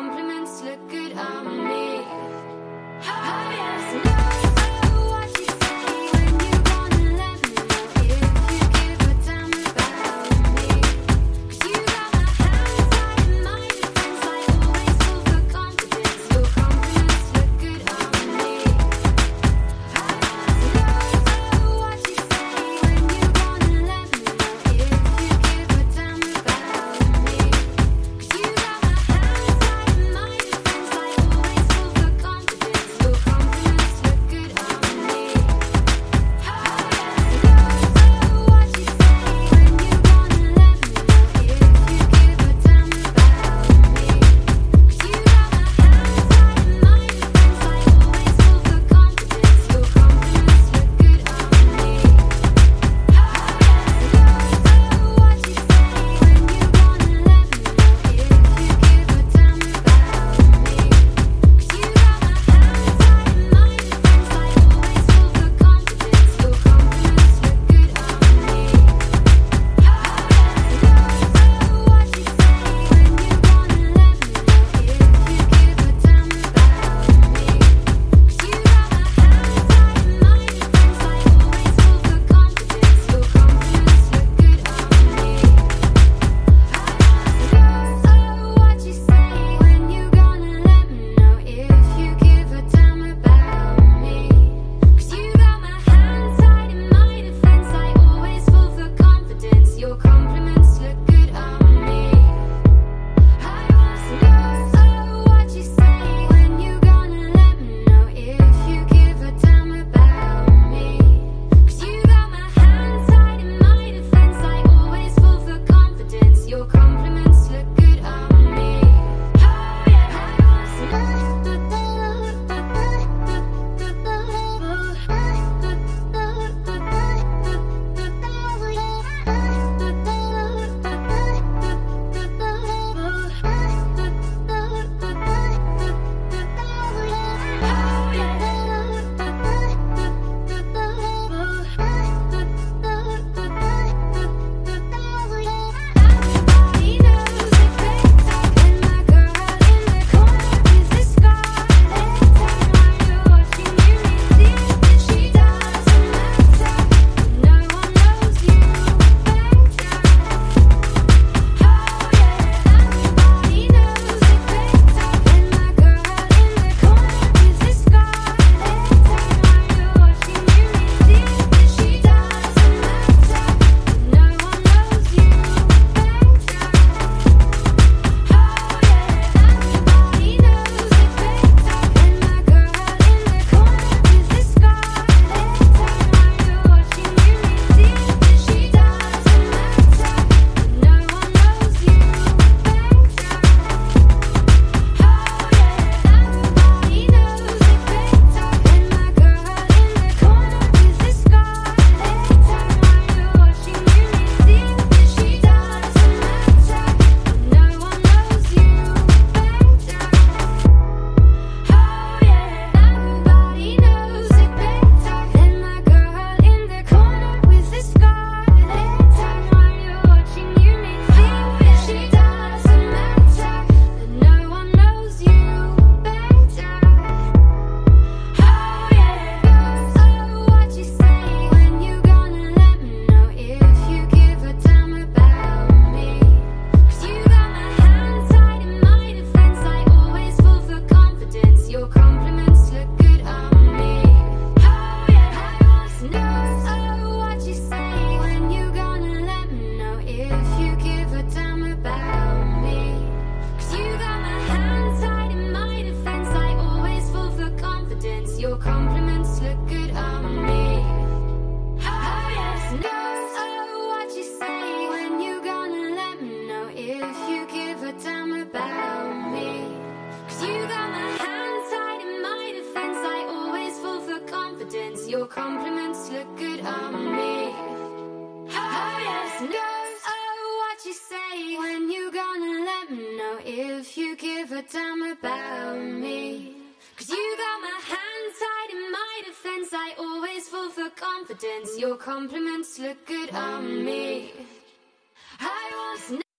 compliments look good on me. Oh, yes, no. Your compliments look good on me. Oh, yes, no. Oh, what you say when you gonna let me know if you give a damn about me? Cause you got my hands tied in my defense. I always fall for confidence. Your compliments look good on me. Oh, yes, no. So what you say when you gonna let me know if you give a damn about me? Cause you got my hand confidence. Your compliments look good on me. I want.